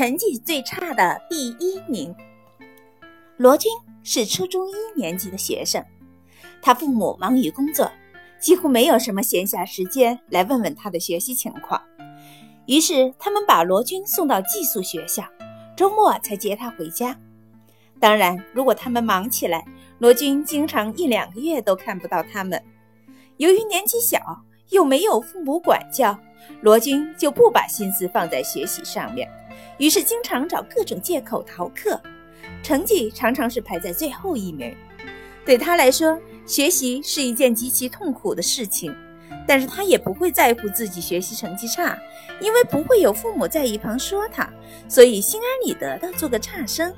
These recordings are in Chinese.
成绩最差的第一名。罗军是初中一年级的学生，他父母忙于工作，几乎没有什么闲暇时间来问问他的学习情况。于是，他们把罗军送到寄宿学校，周末才接他回家。当然，如果他们忙起来，罗军经常一两个月都看不到他们。由于年纪小，又没有父母管教，罗军就不把心思放在学习上面。于是经常找各种借口逃课，成绩常常是排在最后一名。对他来说，学习是一件极其痛苦的事情，但是他也不会在乎自己学习成绩差，因为不会有父母在一旁说他，所以心安理得的做个差生。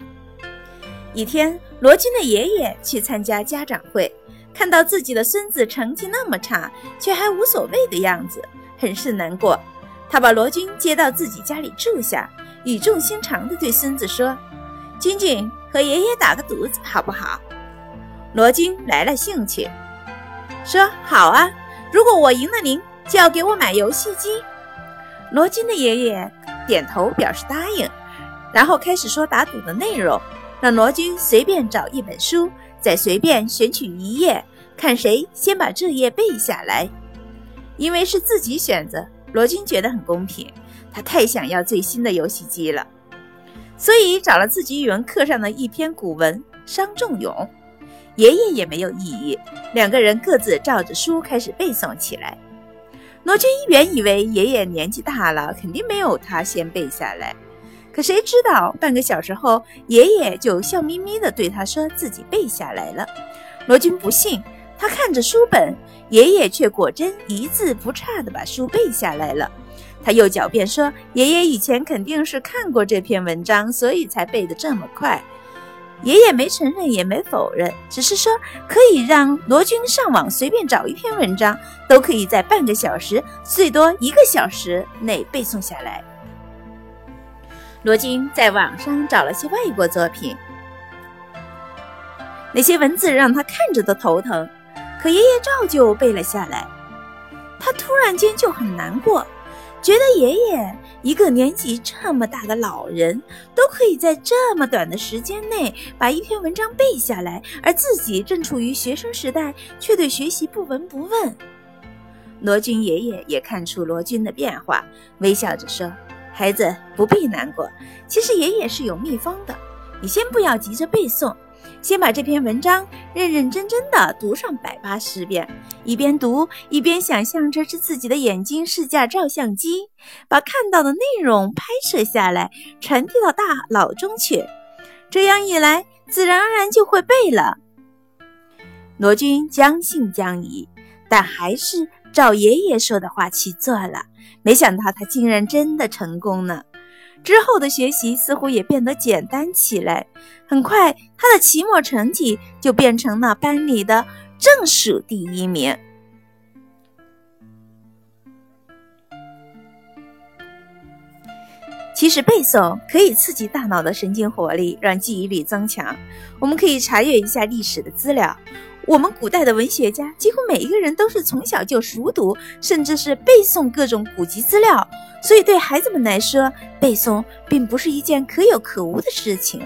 一天，罗军的爷爷去参加家长会，看到自己的孙子成绩那么差，却还无所谓的样子，很是难过。他把罗军接到自己家里住下。语重心长地对孙子说：“君君和爷爷打个赌子好不好？”罗军来了兴趣，说：“好啊！如果我赢了您，就要给我买游戏机。”罗军的爷爷点头表示答应，然后开始说打赌的内容，让罗军随便找一本书，再随便选取一页，看谁先把这页背下来。因为是自己选择，罗军觉得很公平。他太想要最新的游戏机了，所以找了自己语文课上的一篇古文《伤仲永》。爷爷也没有异议，两个人各自照着书开始背诵起来。罗军原以为爷爷年纪大了，肯定没有他先背下来，可谁知道半个小时后，爷爷就笑眯眯地对他说自己背下来了。罗军不信，他看着书本，爷爷却果真一字不差地把书背下来了。他又狡辩说：“爷爷以前肯定是看过这篇文章，所以才背得这么快。”爷爷没承认，也没否认，只是说可以让罗军上网随便找一篇文章，都可以在半个小时，最多一个小时内背诵下来。罗军在网上找了些外国作品，那些文字让他看着都头疼，可爷爷照旧背了下来。他突然间就很难过。觉得爷爷一个年纪这么大的老人，都可以在这么短的时间内把一篇文章背下来，而自己正处于学生时代，却对学习不闻不问。罗军爷爷也看出罗军的变化，微笑着说：“孩子不必难过，其实爷爷是有秘方的，你先不要急着背诵。”先把这篇文章认认真真的读上百八十遍，一边读一边想象着是自己的眼睛是架照相机，把看到的内容拍摄下来，传递到大脑中去。这样一来，自然而然就会背了。罗军将信将疑，但还是照爷爷说的话去做了。没想到他竟然真的成功了。之后的学习似乎也变得简单起来，很快他的期末成绩就变成了班里的正数第一名。其实背诵可以刺激大脑的神经活力，让记忆力增强。我们可以查阅一下历史的资料。我们古代的文学家几乎每一个人都是从小就熟读，甚至是背诵各种古籍资料，所以对孩子们来说，背诵并不是一件可有可无的事情。